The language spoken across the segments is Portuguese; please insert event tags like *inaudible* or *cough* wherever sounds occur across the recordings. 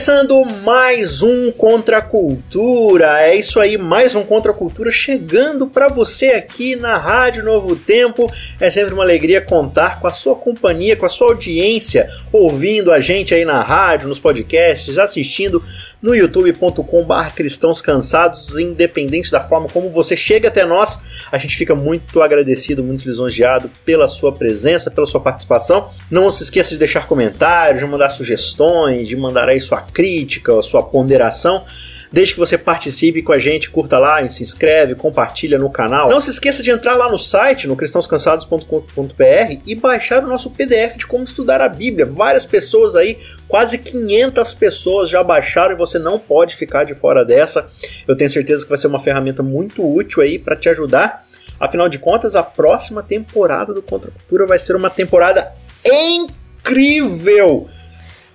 Começando mais um Contra a Cultura. É isso aí, mais um Contra a Cultura chegando para você aqui na Rádio Novo Tempo. É sempre uma alegria contar com a sua companhia, com a sua audiência, ouvindo a gente aí na rádio, nos podcasts, assistindo no youtube.com.br cristãos cansados, independente da forma como você chega até nós. A gente fica muito agradecido, muito lisonjeado pela sua presença, pela sua participação. Não se esqueça de deixar comentários, de mandar sugestões, de mandar aí sua crítica, a sua ponderação. Desde que você participe com a gente, curta lá, se inscreve, compartilha no canal. Não se esqueça de entrar lá no site, no cristãoscansados.com.br e baixar o nosso PDF de como estudar a Bíblia. Várias pessoas aí, quase 500 pessoas já baixaram e você não pode ficar de fora dessa. Eu tenho certeza que vai ser uma ferramenta muito útil aí para te ajudar. Afinal de contas, a próxima temporada do Contra Cultura vai ser uma temporada incrível.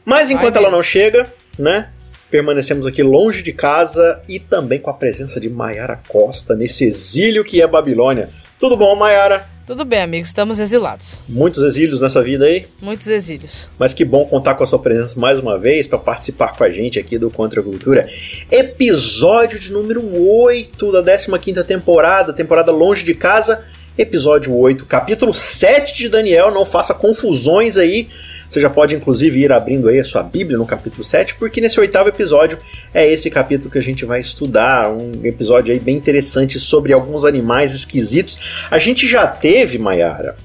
Mas enquanto Ai, ela não chega, né? Permanecemos aqui longe de casa e também com a presença de Maiara Costa nesse exílio que é Babilônia. Tudo bom, Maiara? Tudo bem, amigos, estamos exilados. Muitos exílios nessa vida aí? Muitos exílios. Mas que bom contar com a sua presença mais uma vez para participar com a gente aqui do Contra a Cultura. Episódio de número 8 da 15 temporada, temporada Longe de Casa, episódio 8, capítulo 7 de Daniel, não faça confusões aí você já pode, inclusive, ir abrindo aí a sua Bíblia no capítulo 7, porque nesse oitavo episódio é esse capítulo que a gente vai estudar. Um episódio aí bem interessante sobre alguns animais esquisitos. A gente já teve, Mayara,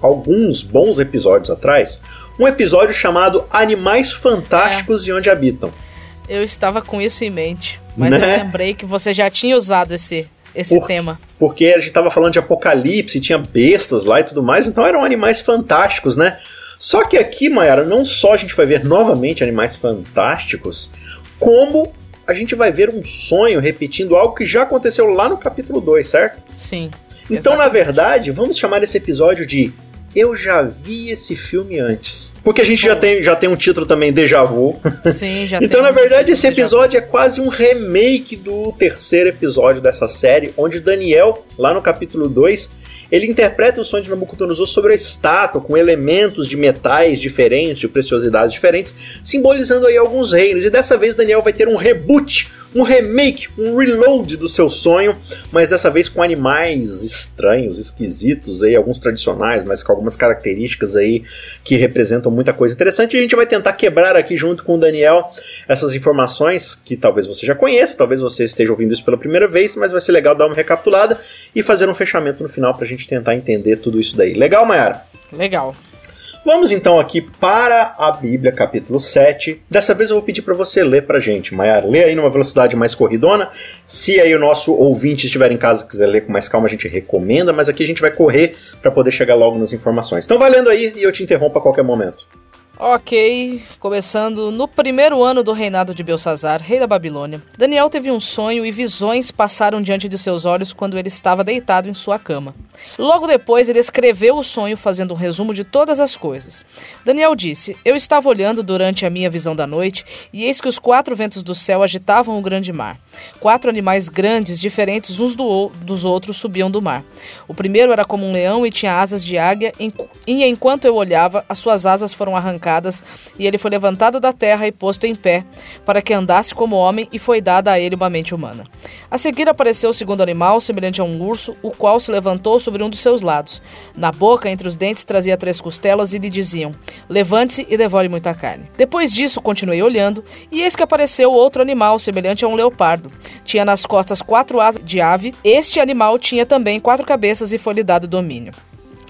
alguns bons episódios atrás, um episódio chamado Animais Fantásticos é. e Onde Habitam. Eu estava com isso em mente, mas né? eu lembrei que você já tinha usado esse, esse Por, tema. Porque a gente estava falando de apocalipse, tinha bestas lá e tudo mais, então eram animais fantásticos, né? Só que aqui, Mayara, não só a gente vai ver novamente animais fantásticos, como a gente vai ver um sonho repetindo algo que já aconteceu lá no capítulo 2, certo? Sim. Então, exatamente. na verdade, vamos chamar esse episódio de Eu já vi esse filme antes. Porque a gente já tem, já tem um título também, Deja Vu. *laughs* Sim, já Então, na verdade, esse episódio é quase um remake do terceiro episódio dessa série, onde Daniel, lá no capítulo 2, ele interpreta o sonho de Nabucodonosor sobre a estátua, com elementos de metais diferentes, de preciosidades diferentes, simbolizando aí alguns reinos. E dessa vez Daniel vai ter um reboot, um remake, um reload do seu sonho, mas dessa vez com animais estranhos, esquisitos, aí, alguns tradicionais, mas com algumas características aí que representam muita coisa interessante. E a gente vai tentar quebrar aqui junto com o Daniel essas informações que talvez você já conheça, talvez você esteja ouvindo isso pela primeira vez, mas vai ser legal dar uma recapitulada e fazer um fechamento no final pra gente tentar entender tudo isso daí. Legal, Mayara? Legal. Vamos então aqui para a Bíblia, capítulo 7. Dessa vez eu vou pedir para você ler para gente. Maiara, lê aí numa velocidade mais corridona. Se aí o nosso ouvinte estiver em casa e quiser ler com mais calma, a gente recomenda, mas aqui a gente vai correr para poder chegar logo nas informações. Então vai lendo aí e eu te interrompo a qualquer momento. Ok, começando no primeiro ano do reinado de Belsazar, rei da Babilônia, Daniel teve um sonho e visões passaram diante de seus olhos quando ele estava deitado em sua cama. Logo depois, ele escreveu o sonho fazendo um resumo de todas as coisas. Daniel disse: Eu estava olhando durante a minha visão da noite, e eis que os quatro ventos do céu agitavam o grande mar. Quatro animais grandes, diferentes uns do, dos outros, subiam do mar. O primeiro era como um leão e tinha asas de águia, e enquanto eu olhava, as suas asas foram arrancadas e ele foi levantado da terra e posto em pé, para que andasse como homem, e foi dada a ele uma mente humana. A seguir apareceu o segundo animal, semelhante a um urso, o qual se levantou sobre um dos seus lados. Na boca, entre os dentes, trazia três costelas e lhe diziam: Levante-se e devore muita carne. Depois disso, continuei olhando, e eis que apareceu outro animal, semelhante a um leopardo. Tinha nas costas quatro asas de ave. Este animal tinha também quatro cabeças e foi-lhe dado domínio.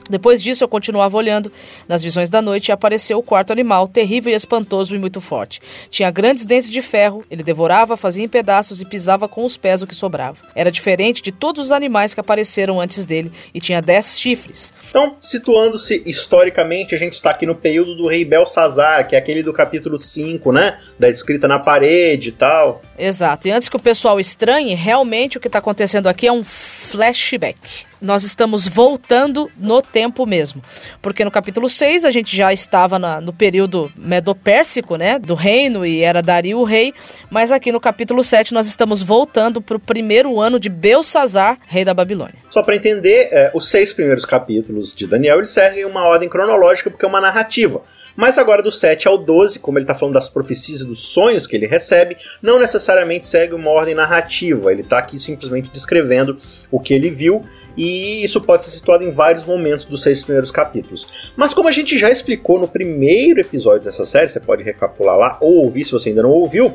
Depois disso, eu continuava olhando nas visões da noite e apareceu o quarto animal, terrível e espantoso e muito forte. Tinha grandes dentes de ferro, ele devorava, fazia em pedaços e pisava com os pés o que sobrava. Era diferente de todos os animais que apareceram antes dele e tinha dez chifres. Então, situando-se historicamente, a gente está aqui no período do rei Belsazar, que é aquele do capítulo 5, né? Da escrita na parede e tal. Exato. E antes que o pessoal estranhe, realmente o que está acontecendo aqui é um flashback nós estamos voltando no tempo mesmo. Porque no capítulo 6 a gente já estava na, no período medopérsico, né, do reino e era Dario o rei, mas aqui no capítulo 7 nós estamos voltando para o primeiro ano de Belsazar, rei da Babilônia. Só para entender, é, os seis primeiros capítulos de Daniel eles seguem uma ordem cronológica porque é uma narrativa. Mas agora do 7 ao 12, como ele está falando das profecias e dos sonhos que ele recebe, não necessariamente segue uma ordem narrativa. Ele está aqui simplesmente descrevendo o que ele viu e isso pode ser situado em vários momentos dos seis primeiros capítulos. Mas como a gente já explicou no primeiro episódio dessa série, você pode recapitular lá ou ouvir se você ainda não ouviu,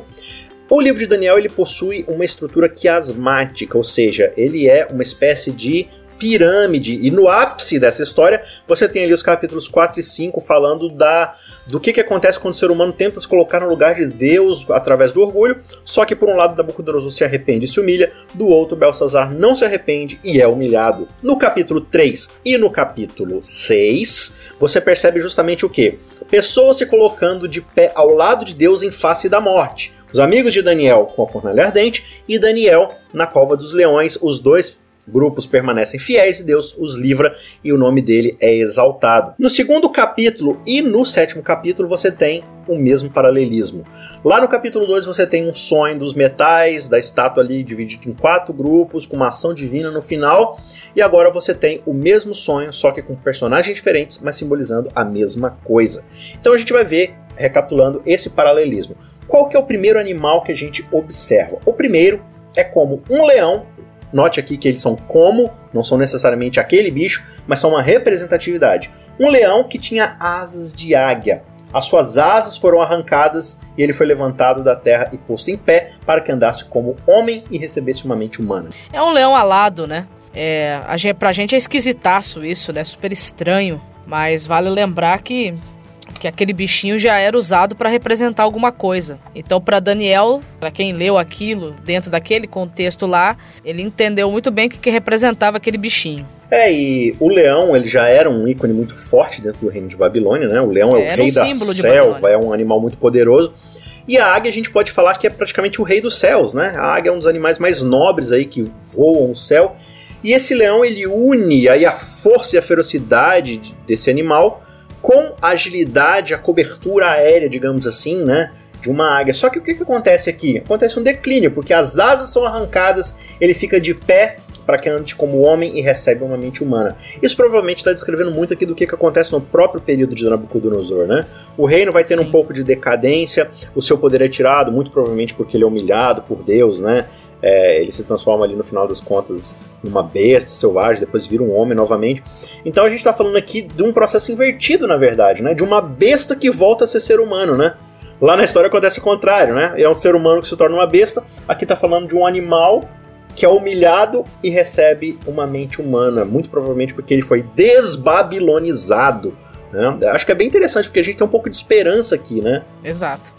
o livro de Daniel ele possui uma estrutura quiasmática, ou seja, ele é uma espécie de pirâmide. E no ápice dessa história, você tem ali os capítulos 4 e 5 falando da do que, que acontece quando o ser humano tenta se colocar no lugar de Deus através do orgulho. Só que por um lado, Nabucodonosor se arrepende e se humilha, do outro, Belsazar não se arrepende e é humilhado. No capítulo 3 e no capítulo 6, você percebe justamente o que? Pessoas se colocando de pé ao lado de Deus em face da morte. Os amigos de Daniel com a fornalha ardente e Daniel na cova dos leões, os dois grupos permanecem fiéis e Deus os livra e o nome dele é exaltado. No segundo capítulo e no sétimo capítulo você tem o mesmo paralelismo. Lá no capítulo 2 você tem um sonho dos metais, da estátua ali dividido em quatro grupos, com uma ação divina no final, e agora você tem o mesmo sonho, só que com personagens diferentes, mas simbolizando a mesma coisa. Então a gente vai ver, recapitulando esse paralelismo. Qual que é o primeiro animal que a gente observa? O primeiro é como um leão Note aqui que eles são como, não são necessariamente aquele bicho, mas são uma representatividade. Um leão que tinha asas de águia. As suas asas foram arrancadas e ele foi levantado da terra e posto em pé para que andasse como homem e recebesse uma mente humana. É um leão alado, né? É, a gente, pra gente é esquisitaço isso, né? Super estranho. Mas vale lembrar que que aquele bichinho já era usado para representar alguma coisa. Então, para Daniel, para quem leu aquilo dentro daquele contexto lá, ele entendeu muito bem o que, que representava aquele bichinho. É, e o leão, ele já era um ícone muito forte dentro do reino de Babilônia, né? O leão é, é o rei um da selva, é um animal muito poderoso. E a águia a gente pode falar que é praticamente o rei dos céus, né? A águia é um dos animais mais nobres aí que voam no céu. E esse leão ele une aí a força e a ferocidade desse animal com agilidade, a cobertura aérea, digamos assim, né? De uma águia. Só que o que, que acontece aqui? Acontece um declínio, porque as asas são arrancadas, ele fica de pé para que ande como homem e recebe uma mente humana. Isso provavelmente está descrevendo muito aqui do que, que acontece no próprio período de Nabucodonosor, né? O reino vai tendo Sim. um pouco de decadência, o seu poder é tirado, muito provavelmente porque ele é humilhado por Deus, né? É, ele se transforma ali no final das contas numa besta selvagem, depois vira um homem novamente. Então a gente está falando aqui de um processo invertido, na verdade, né? De uma besta que volta a ser ser humano, né? Lá na história acontece o contrário, né? É um ser humano que se torna uma besta. Aqui está falando de um animal que é humilhado e recebe uma mente humana, muito provavelmente porque ele foi desbabilonizado. Né? Acho que é bem interessante porque a gente tem um pouco de esperança aqui, né? Exato.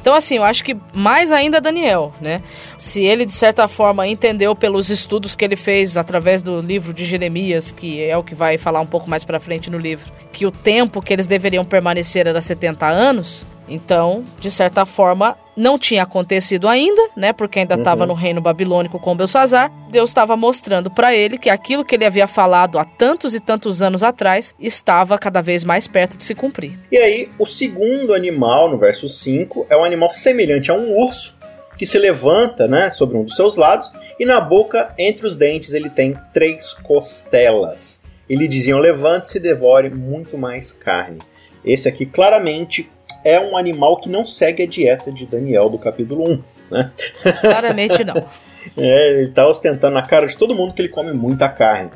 Então, assim, eu acho que mais ainda Daniel, né? Se ele, de certa forma, entendeu pelos estudos que ele fez através do livro de Jeremias, que é o que vai falar um pouco mais pra frente no livro, que o tempo que eles deveriam permanecer era 70 anos, então, de certa forma, não tinha acontecido ainda, né? Porque ainda estava uhum. no reino babilônico com Belsazar. Deus estava mostrando para ele que aquilo que ele havia falado há tantos e tantos anos atrás estava cada vez mais perto de se cumprir. E aí, o segundo animal, no verso 5, é um animal semelhante a um urso que se levanta, né, sobre um dos seus lados e na boca, entre os dentes, ele tem três costelas. Ele diziam: levante-se e devore muito mais carne. Esse aqui claramente é um animal que não segue a dieta de Daniel do capítulo 1. Né? Claramente não. *laughs* é, ele está ostentando na cara de todo mundo que ele come muita carne.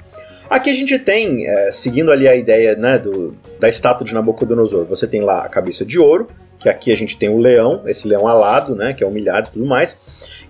Aqui a gente tem, é, seguindo ali a ideia né, do, da estátua de Nabucodonosor, você tem lá a cabeça de ouro, que aqui a gente tem o leão, esse leão alado, né, que é humilhado e tudo mais.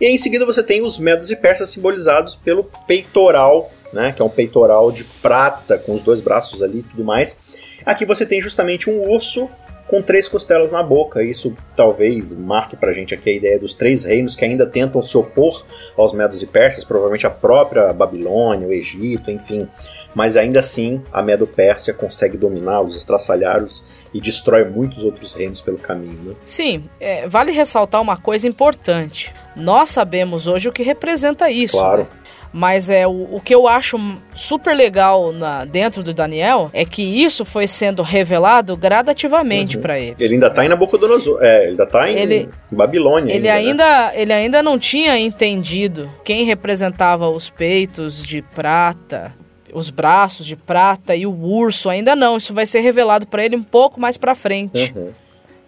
E em seguida você tem os medos e persas simbolizados pelo peitoral né? Que é um peitoral de prata com os dois braços ali e tudo mais. Aqui você tem justamente um urso com três costelas na boca. Isso talvez marque pra gente aqui a ideia dos três reinos que ainda tentam se opor aos Medos e Persas, provavelmente a própria Babilônia, o Egito, enfim. Mas ainda assim, a Medo-Pérsia consegue dominar os estraçalhados e destrói muitos outros reinos pelo caminho. Né? Sim, é, vale ressaltar uma coisa importante. Nós sabemos hoje o que representa isso. Claro. Né? Mas é o, o que eu acho super legal na, dentro do Daniel é que isso foi sendo revelado gradativamente uhum. para ele. Ele ainda tá em Nabucodonosor, é, ele ainda tá em ele, Babilônia. Ele ainda, ainda né? ele ainda não tinha entendido quem representava os peitos de prata, os braços de prata e o urso, ainda não. Isso vai ser revelado para ele um pouco mais para frente. Uhum.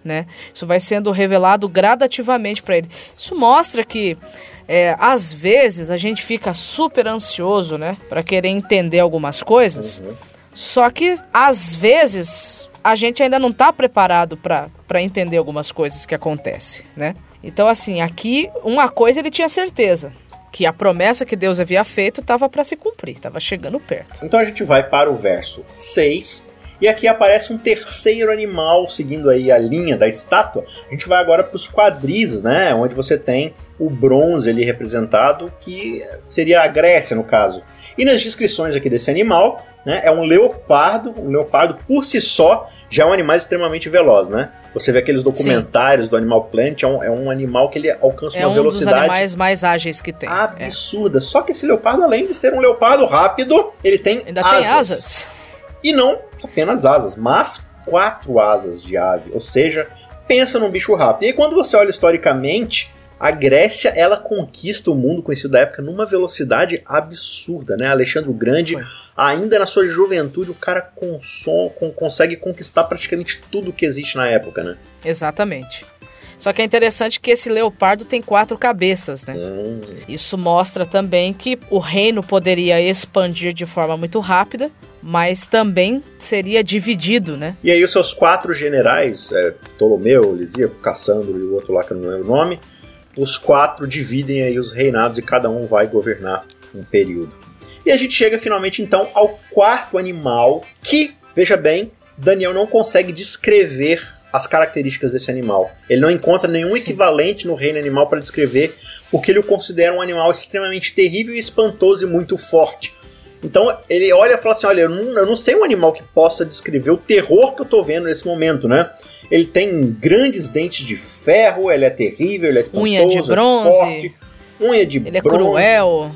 Né? Isso vai sendo revelado gradativamente para ele. Isso mostra que é, às vezes a gente fica super ansioso, né, para querer entender algumas coisas. Uhum. Só que às vezes a gente ainda não está preparado para entender algumas coisas que acontecem, né? Então, assim, aqui uma coisa ele tinha certeza: que a promessa que Deus havia feito estava para se cumprir, estava chegando perto. Então a gente vai para o verso 6 e aqui aparece um terceiro animal seguindo aí a linha da estátua. A gente vai agora para os quadris, né? Onde você tem o bronze ali representado, que seria a Grécia no caso. E nas descrições aqui desse animal, né? É um leopardo. Um leopardo por si só já é um animal extremamente veloz, né? Você vê aqueles documentários Sim. do Animal Planet, é um, é um, animal que ele alcança é uma um velocidade. Dos animais mais ágeis que tem. Absurda. É. Só que esse leopardo, além de ser um leopardo rápido, ele tem Ainda asas. tem asas. E não apenas asas, mas quatro asas de ave. Ou seja, pensa num bicho rápido. E aí, quando você olha historicamente, a Grécia ela conquista o mundo conhecido da época numa velocidade absurda, né? Alexandre o Grande, Foi. ainda na sua juventude, o cara consom, consegue conquistar praticamente tudo que existe na época, né? Exatamente. Só que é interessante que esse leopardo tem quatro cabeças, né? Hum. Isso mostra também que o reino poderia expandir de forma muito rápida, mas também seria dividido, né? E aí os seus quatro generais, é, Ptolomeu, Lisíaco, Cassandro e o outro lá que eu não lembro o nome, os quatro dividem aí os reinados e cada um vai governar um período. E a gente chega finalmente então ao quarto animal que, veja bem, Daniel não consegue descrever as características desse animal. Ele não encontra nenhum Sim. equivalente no reino animal para descrever, porque ele o considera um animal extremamente terrível espantoso e muito forte. Então ele olha e fala assim: Olha, eu não, eu não sei um animal que possa descrever o terror que eu estou vendo nesse momento, né? Ele tem grandes dentes de ferro, ele é terrível, ele é espantoso, unha de bronze, é forte, unha de ele bronze. é cruel.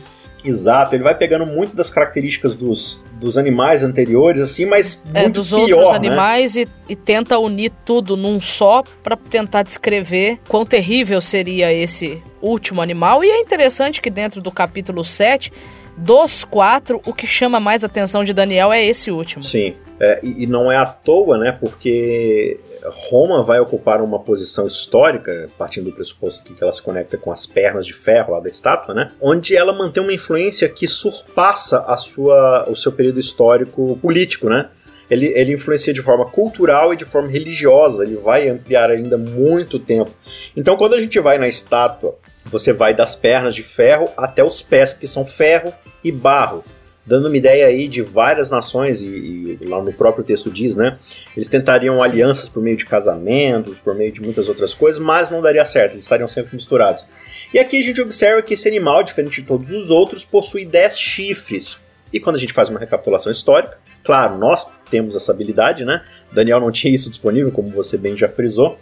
Exato, ele vai pegando muito das características dos, dos animais anteriores, assim, mas é, muito dos pior, outros né? animais e, e, tenta unir tudo num só para tentar descrever quão terrível seria esse último animal. E é interessante que dentro do capítulo 7, dos quatro, o que chama mais atenção de Daniel é esse último. Sim, é, e, não é à toa, né? Porque Roma vai ocupar uma posição histórica, partindo do pressuposto que ela se conecta com as pernas de ferro lá da estátua, né? Onde ela mantém uma influência que surpassa a sua, o seu período histórico político, né? Ele, ele influencia de forma cultural e de forma religiosa, ele vai ampliar ainda muito tempo. Então, quando a gente vai na estátua, você vai das pernas de ferro até os pés, que são ferro e barro dando uma ideia aí de várias nações, e, e, lá no próprio texto diz, né? Eles tentariam alianças por meio de casamentos, por meio de muitas outras coisas, mas não daria certo, eles estariam sempre misturados. E aqui a gente observa que esse animal, diferente de todos os outros, possui 10 chifres. E quando a gente faz uma recapitulação histórica, claro, nós temos essa habilidade, né? Daniel não tinha isso disponível, como você bem já frisou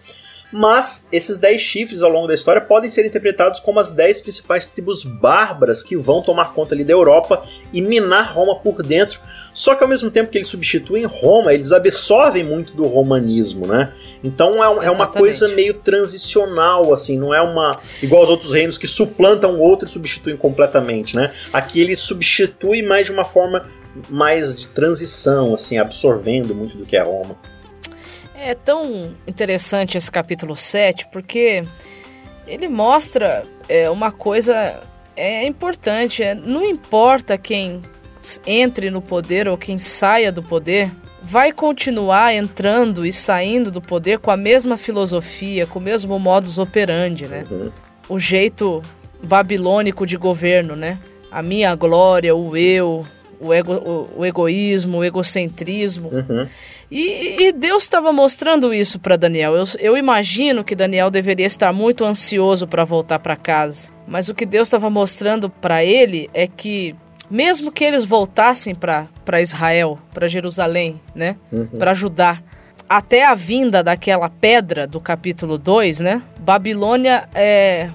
mas esses 10 chifres ao longo da história podem ser interpretados como as 10 principais tribos bárbaras que vão tomar conta ali da Europa e minar Roma por dentro. Só que ao mesmo tempo que eles substituem Roma, eles absorvem muito do romanismo, né? Então é, um, é uma coisa meio transicional, assim, não é uma. igual aos outros reinos que suplantam o outro e substituem completamente, né? Aqui ele substitui mais de uma forma mais de transição, assim, absorvendo muito do que é Roma. É tão interessante esse capítulo 7 porque ele mostra é, uma coisa é importante. É, não importa quem entre no poder ou quem saia do poder, vai continuar entrando e saindo do poder com a mesma filosofia, com o mesmo modus operandi, né? Uhum. O jeito babilônico de governo, né? a minha glória, o Sim. eu, o, ego, o, o, egoísmo, o egocentrismo. Uhum. E, e, Deus estava mostrando isso para Daniel. Eu, eu, imagino que Daniel deveria estar muito ansioso para voltar para casa. Mas o que Deus estava mostrando para ele é que, mesmo que eles voltassem para Israel, para Jerusalém, né, uhum. para Judá, até a vinda daquela pedra do capítulo 2, né, Babilônia é,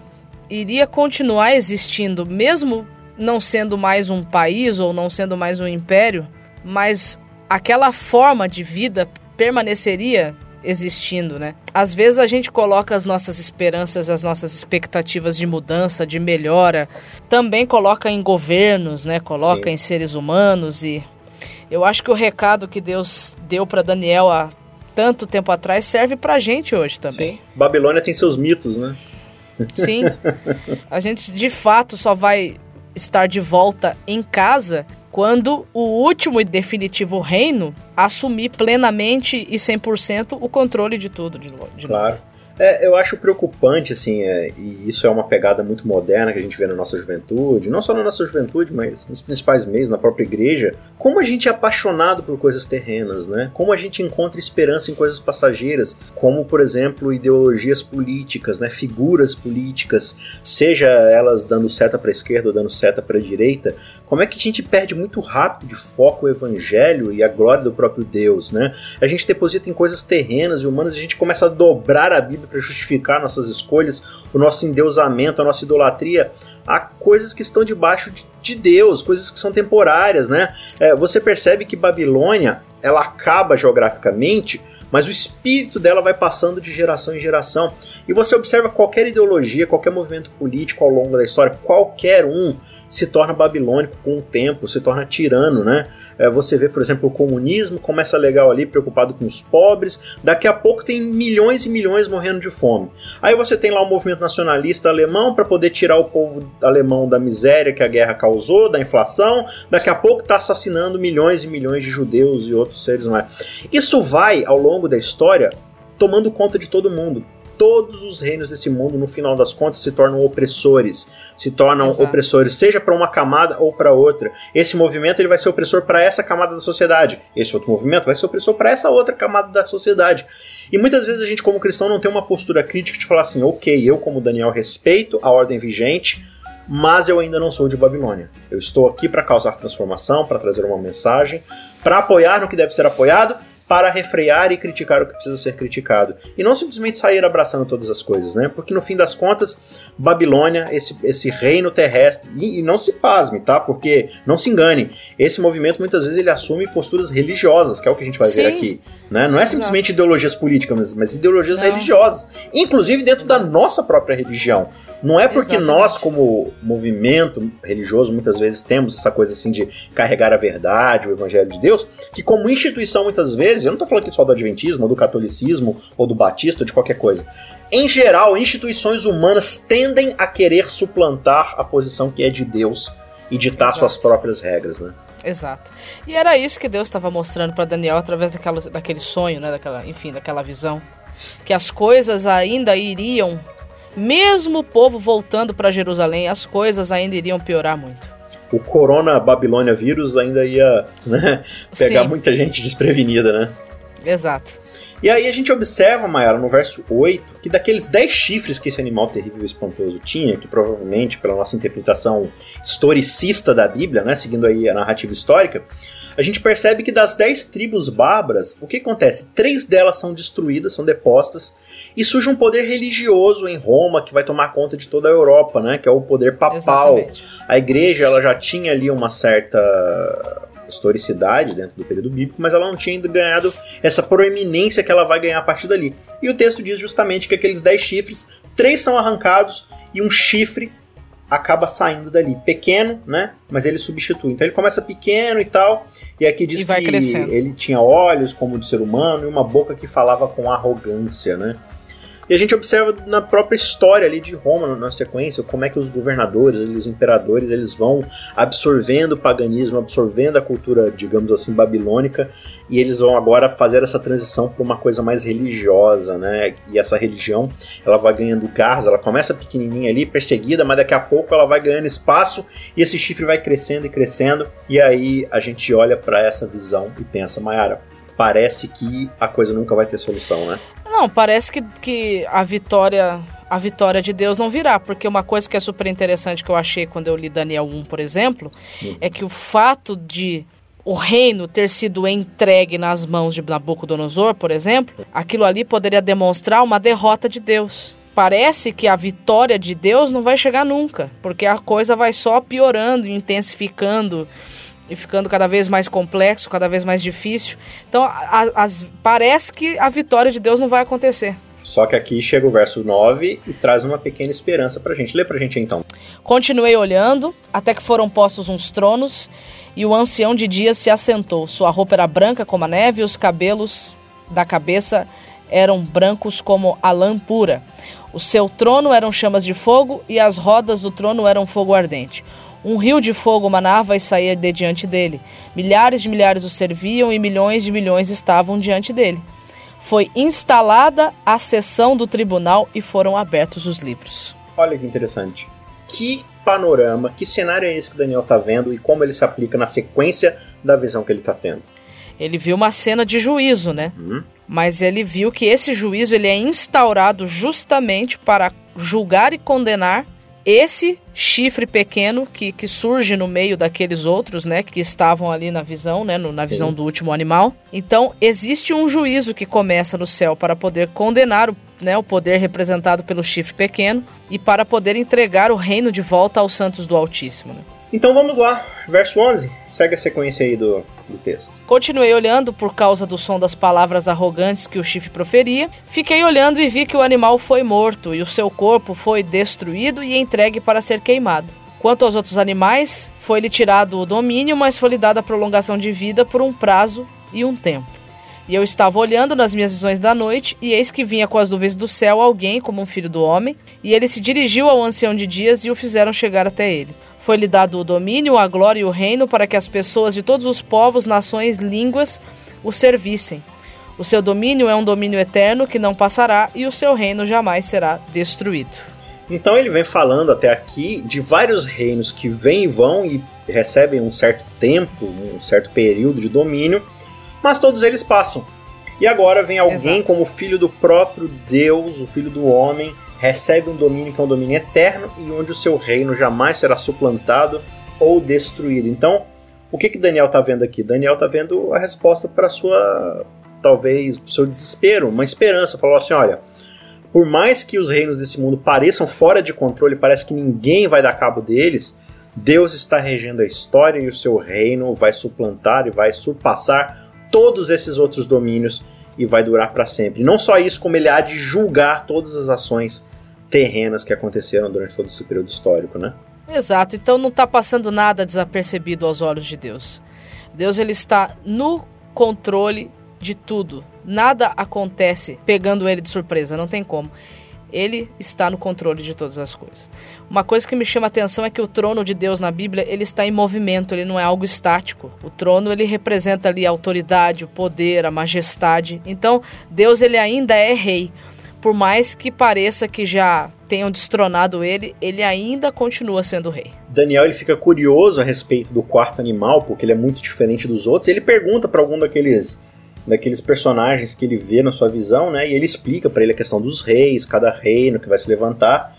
iria continuar existindo, mesmo não sendo mais um país ou não sendo mais um império, mas aquela forma de vida permaneceria existindo, né? Às vezes a gente coloca as nossas esperanças, as nossas expectativas de mudança, de melhora, também coloca em governos, né? Coloca Sim. em seres humanos e eu acho que o recado que Deus deu para Daniel há tanto tempo atrás serve pra gente hoje também. Sim. Babilônia tem seus mitos, né? Sim. *laughs* A gente de fato só vai estar de volta em casa quando o último e definitivo reino assumir plenamente e 100% o controle de tudo de, de claro. novo. É, eu acho preocupante, assim, é, e isso é uma pegada muito moderna que a gente vê na nossa juventude, não só na nossa juventude, mas nos principais meios, na própria igreja, como a gente é apaixonado por coisas terrenas, né? Como a gente encontra esperança em coisas passageiras, como, por exemplo, ideologias políticas, né? Figuras políticas, seja elas dando seta para esquerda ou dando seta para direita, como é que a gente perde muito rápido de foco o evangelho e a glória do próprio Deus, né? A gente deposita em coisas terrenas e humanas e a gente começa a dobrar a Bíblia para justificar nossas escolhas, o nosso endeusamento, a nossa idolatria a coisas que estão debaixo de, de Deus, coisas que são temporárias, né? É, você percebe que Babilônia ela acaba geograficamente, mas o espírito dela vai passando de geração em geração. E você observa qualquer ideologia, qualquer movimento político ao longo da história, qualquer um se torna babilônico com o tempo, se torna tirano, né? É, você vê, por exemplo, o comunismo começa legal ali, preocupado com os pobres, daqui a pouco tem milhões e milhões morrendo de fome. Aí você tem lá o movimento nacionalista alemão para poder tirar o povo alemão da miséria que a guerra causou, da inflação, daqui a pouco está assassinando milhões e milhões de judeus e outros seres humanos. Isso vai, ao longo da história, tomando conta de todo mundo todos os reinos desse mundo, no final das contas, se tornam opressores. Se tornam Exato. opressores, seja para uma camada ou para outra. Esse movimento ele vai ser opressor para essa camada da sociedade. Esse outro movimento vai ser opressor para essa outra camada da sociedade. E muitas vezes a gente, como cristão, não tem uma postura crítica de falar assim: ok, eu, como Daniel, respeito a ordem vigente. Mas eu ainda não sou de Babilônia. Eu estou aqui para causar transformação, para trazer uma mensagem, para apoiar no que deve ser apoiado para refrear e criticar o que precisa ser criticado. E não simplesmente sair abraçando todas as coisas, né? Porque no fim das contas, Babilônia, esse, esse reino terrestre, e, e não se pasme, tá? Porque não se engane, esse movimento muitas vezes ele assume posturas religiosas, que é o que a gente vai Sim. ver aqui. Né? Não é simplesmente Exato. ideologias políticas, mas, mas ideologias não. religiosas, inclusive dentro Exato. da nossa própria religião. Não é porque Exatamente. nós, como movimento religioso, muitas vezes temos essa coisa assim de carregar a verdade, o evangelho de Deus, que como instituição muitas vezes vezes, eu não estou falando aqui só do Adventismo, ou do catolicismo, ou do batista, ou de qualquer coisa. Em geral, instituições humanas tendem a querer suplantar a posição que é de Deus e ditar Exato. suas próprias regras, né? Exato. E era isso que Deus estava mostrando para Daniel através daquela, daquele sonho, né? Daquela, enfim, daquela visão. Que as coisas ainda iriam, mesmo o povo voltando para Jerusalém, as coisas ainda iriam piorar muito o Corona Babilônia vírus ainda ia né, pegar Sim. muita gente desprevenida, né? Exato. E aí a gente observa, Mayara, no verso 8, que daqueles 10 chifres que esse animal terrível e espantoso tinha, que provavelmente, pela nossa interpretação historicista da Bíblia, né, seguindo aí a narrativa histórica, a gente percebe que das 10 tribos bárbaras, o que acontece? Três delas são destruídas, são depostas, e surge um poder religioso em Roma que vai tomar conta de toda a Europa, né? Que é o poder papal. Exatamente. A igreja ela já tinha ali uma certa historicidade dentro do período bíblico, mas ela não tinha ainda ganhado essa proeminência que ela vai ganhar a partir dali. E o texto diz justamente que aqueles dez chifres, três são arrancados e um chifre acaba saindo dali. Pequeno, né? Mas ele substitui. Então ele começa pequeno e tal. E aqui diz e que crescendo. ele tinha olhos como de ser humano e uma boca que falava com arrogância, né? E a gente observa na própria história ali de Roma, na sequência, como é que os governadores, os imperadores, eles vão absorvendo o paganismo, absorvendo a cultura, digamos assim, babilônica, e eles vão agora fazer essa transição para uma coisa mais religiosa, né? E essa religião, ela vai ganhando garras, ela começa pequenininha ali, perseguida, mas daqui a pouco ela vai ganhando espaço e esse chifre vai crescendo e crescendo, e aí a gente olha para essa visão e pensa, Mayara, parece que a coisa nunca vai ter solução, né? Não, parece que, que a vitória a vitória de Deus não virá, porque uma coisa que é super interessante que eu achei quando eu li Daniel 1, por exemplo, uhum. é que o fato de o reino ter sido entregue nas mãos de Nabucodonosor, por exemplo, aquilo ali poderia demonstrar uma derrota de Deus. Parece que a vitória de Deus não vai chegar nunca, porque a coisa vai só piorando, intensificando e ficando cada vez mais complexo, cada vez mais difícil. Então, a, as, parece que a vitória de Deus não vai acontecer. Só que aqui chega o verso 9 e traz uma pequena esperança pra gente. Lê pra gente então. Continuei olhando, até que foram postos uns tronos, e o ancião de dias se assentou. Sua roupa era branca como a neve, e os cabelos da cabeça eram brancos como a lã pura. O seu trono eram chamas de fogo, e as rodas do trono eram fogo ardente. Um rio de fogo manava e saía de diante dele. Milhares de milhares o serviam e milhões de milhões estavam diante dele. Foi instalada a sessão do tribunal e foram abertos os livros. Olha que interessante. Que panorama, que cenário é esse que o Daniel está vendo e como ele se aplica na sequência da visão que ele está tendo? Ele viu uma cena de juízo, né? Hum. Mas ele viu que esse juízo ele é instaurado justamente para julgar e condenar esse chifre pequeno que, que surge no meio daqueles outros, né, que estavam ali na visão, né, no, na Sim. visão do último animal. Então, existe um juízo que começa no céu para poder condenar o, né, o poder representado pelo chifre pequeno e para poder entregar o reino de volta aos santos do Altíssimo. Né? Então vamos lá, verso 11, segue a sequência aí do, do texto. Continuei olhando por causa do som das palavras arrogantes que o chifre proferia. Fiquei olhando e vi que o animal foi morto e o seu corpo foi destruído e entregue para ser queimado. Quanto aos outros animais, foi-lhe tirado o domínio, mas foi-lhe dada a prolongação de vida por um prazo e um tempo. E eu estava olhando nas minhas visões da noite, e eis que vinha com as nuvens do céu alguém como um filho do homem, e ele se dirigiu ao ancião de dias e o fizeram chegar até ele. Foi-lhe dado o domínio, a glória e o reino para que as pessoas de todos os povos, nações, línguas o servissem. O seu domínio é um domínio eterno que não passará e o seu reino jamais será destruído. Então ele vem falando até aqui de vários reinos que vêm e vão e recebem um certo tempo, um certo período de domínio, mas todos eles passam. E agora vem alguém Exato. como filho do próprio Deus, o filho do homem, recebe um domínio que é um domínio eterno e onde o seu reino jamais será suplantado ou destruído. Então, o que que Daniel está vendo aqui? Daniel está vendo a resposta para sua talvez seu desespero, uma esperança. Falou assim, olha, por mais que os reinos desse mundo pareçam fora de controle, parece que ninguém vai dar cabo deles, Deus está regendo a história e o seu reino vai suplantar e vai surpassar todos esses outros domínios e vai durar para sempre. Não só isso, como ele há de julgar todas as ações terrenas que aconteceram durante todo esse período histórico, né? Exato. Então não está passando nada desapercebido aos olhos de Deus. Deus ele está no controle de tudo. Nada acontece pegando ele de surpresa, não tem como ele está no controle de todas as coisas. Uma coisa que me chama a atenção é que o trono de Deus na Bíblia, ele está em movimento, ele não é algo estático. O trono, ele representa ali a autoridade, o poder, a majestade. Então, Deus, ele ainda é rei. Por mais que pareça que já tenham destronado ele, ele ainda continua sendo rei. Daniel ele fica curioso a respeito do quarto animal, porque ele é muito diferente dos outros, e ele pergunta para algum daqueles daqueles personagens que ele vê na sua visão, né? E ele explica para ele a questão dos reis, cada reino que vai se levantar.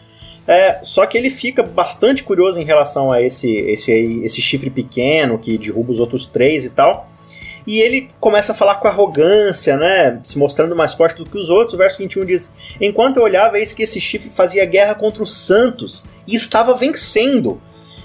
É, só que ele fica bastante curioso em relação a esse, esse, esse chifre pequeno que derruba os outros três e tal. E ele começa a falar com arrogância, né? Se mostrando mais forte do que os outros. O verso 21 diz: Enquanto eu olhava, eis que esse chifre fazia guerra contra os santos e estava vencendo.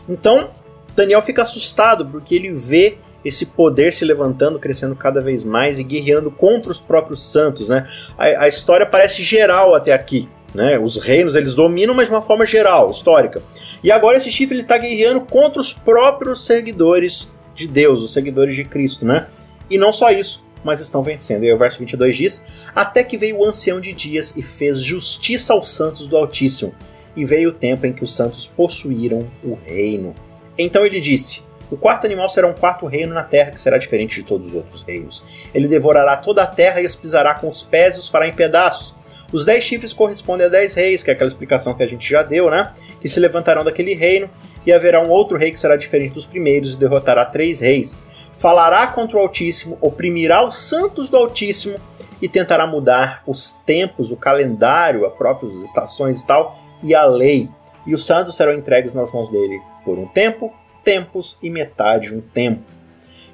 Então, Daniel fica assustado porque ele vê esse poder se levantando, crescendo cada vez mais e guerreando contra os próprios santos, né? A, a história parece geral até aqui, né? Os reinos eles dominam, mas de uma forma geral, histórica. E agora esse chifre ele está guerreando contra os próprios seguidores de Deus, os seguidores de Cristo, né? E não só isso. mas estão vencendo. E o verso 22 diz: Até que veio o ancião de dias e fez justiça aos santos do Altíssimo, e veio o tempo em que os santos possuíram o reino. Então ele disse: O quarto animal será um quarto reino na terra, que será diferente de todos os outros reinos. Ele devorará toda a terra e os pisará com os pés e os fará em pedaços. Os dez chifres correspondem a dez reis, que é aquela explicação que a gente já deu, né? Que se levantarão daquele reino, e haverá um outro rei que será diferente dos primeiros e derrotará três reis. Falará contra o Altíssimo, oprimirá os santos do Altíssimo e tentará mudar os tempos, o calendário, as próprias estações e tal, e a lei. E os santos serão entregues nas mãos dele por um tempo, tempos e metade de um tempo.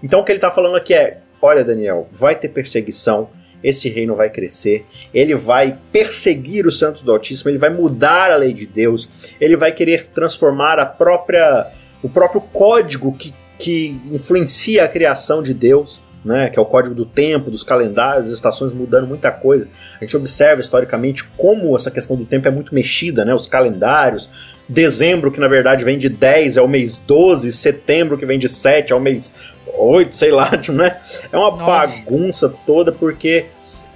Então o que ele está falando aqui é: olha, Daniel, vai ter perseguição, esse reino vai crescer, ele vai perseguir os santos do Altíssimo, ele vai mudar a lei de Deus, ele vai querer transformar a própria, o próprio código que, que influencia a criação de Deus. Né, que é o código do tempo, dos calendários, das estações mudando muita coisa. A gente observa historicamente como essa questão do tempo é muito mexida, né, os calendários. Dezembro, que na verdade vem de 10 é o mês 12, setembro, que vem de 7 é o mês 8, sei lá, *laughs* né? É uma Nossa. bagunça toda porque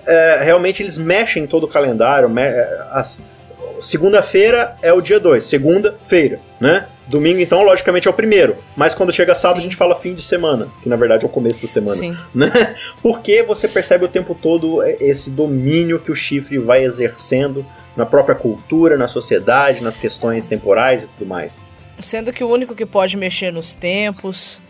é, realmente eles mexem todo o calendário. Me, é, Segunda-feira é o dia 2, segunda-feira, né? Domingo, então, logicamente, é o primeiro. Mas quando chega sábado, Sim. a gente fala fim de semana, que na verdade é o começo da semana. Sim. *laughs* Né? Porque você percebe o tempo todo esse domínio que o chifre vai exercendo na própria cultura, na sociedade, nas questões temporais e tudo mais. Sendo que o único que pode mexer nos tempos,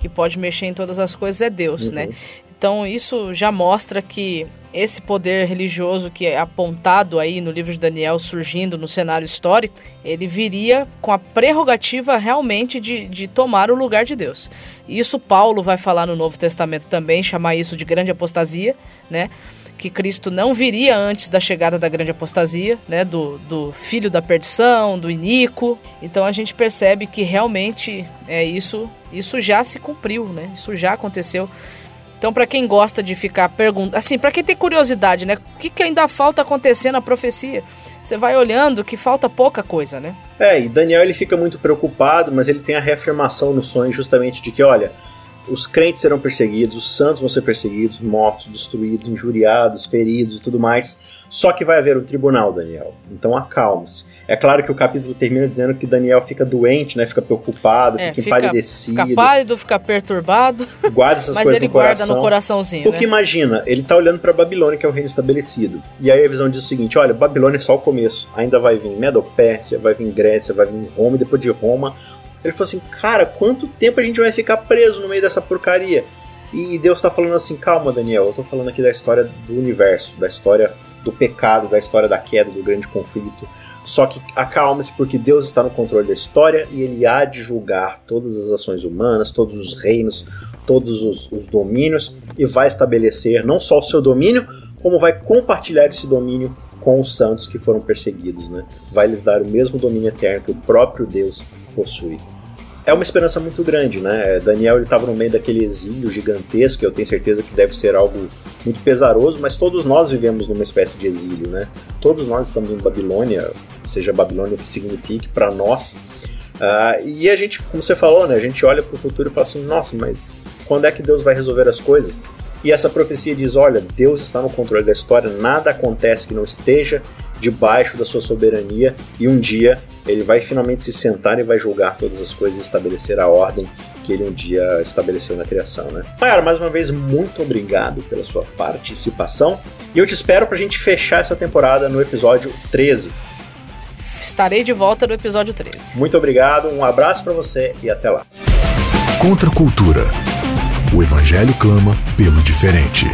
que pode mexer em todas as coisas é Deus, né? uhum. né? Então isso já mostra que esse poder religioso que é apontado aí no livro de Daniel surgindo no cenário histórico, ele viria com a prerrogativa realmente de, de tomar o lugar de Deus. Isso Paulo vai falar no Novo Testamento também, chamar isso de grande apostasia, né? que Cristo não viria antes da chegada da grande apostasia, né, do, do filho da perdição, do iníquo. Então a gente percebe que realmente é isso, isso já se cumpriu, né? Isso já aconteceu. Então, para quem gosta de ficar perguntando, assim, para quem tem curiosidade, né? O que, que ainda falta acontecer na profecia? Você vai olhando que falta pouca coisa, né? É, e Daniel ele fica muito preocupado, mas ele tem a reafirmação no sonho justamente de que, olha, os crentes serão perseguidos, os santos vão ser perseguidos, mortos, destruídos, injuriados, feridos e tudo mais. Só que vai haver um tribunal, Daniel. Então acalme-se. É claro que o capítulo termina dizendo que Daniel fica doente, né? Fica preocupado, é, fica, fica empalidecido. Fica pálido, fica perturbado. Guarda essas *laughs* mas coisas ele no guarda coração. no coraçãozinho. Porque né? imagina, ele tá olhando para Babilônia, que é o reino estabelecido. E aí a visão diz o seguinte: olha, Babilônia é só o começo. Ainda vai vir Medo-Pérsia, vai vir Grécia, vai vir Roma, e depois de Roma ele falou assim: Cara, quanto tempo a gente vai ficar preso no meio dessa porcaria? E Deus está falando assim: Calma, Daniel, eu estou falando aqui da história do universo, da história do pecado, da história da queda, do grande conflito. Só que acalme-se, porque Deus está no controle da história e ele há de julgar todas as ações humanas, todos os reinos, todos os, os domínios e vai estabelecer não só o seu domínio, como vai compartilhar esse domínio com os santos que foram perseguidos, né? Vai lhes dar o mesmo domínio eterno que o próprio Deus possui. É uma esperança muito grande, né? Daniel ele estava no meio daquele exílio gigantesco, eu tenho certeza que deve ser algo muito pesaroso, mas todos nós vivemos numa espécie de exílio, né? Todos nós estamos em Babilônia, seja Babilônia o que signifique para nós. Uh, e a gente, como você falou, né? A gente olha para o futuro e fala assim: nossa, mas quando é que Deus vai resolver as coisas? E essa profecia diz: olha, Deus está no controle da história, nada acontece que não esteja debaixo da sua soberania, e um dia ele vai finalmente se sentar e vai julgar todas as coisas e estabelecer a ordem que ele um dia estabeleceu na criação, né? Maiara, mais uma vez, muito obrigado pela sua participação. E eu te espero para a gente fechar essa temporada no episódio 13. Estarei de volta no episódio 13. Muito obrigado, um abraço para você e até lá. Contra a cultura. O Evangelho clama pelo diferente.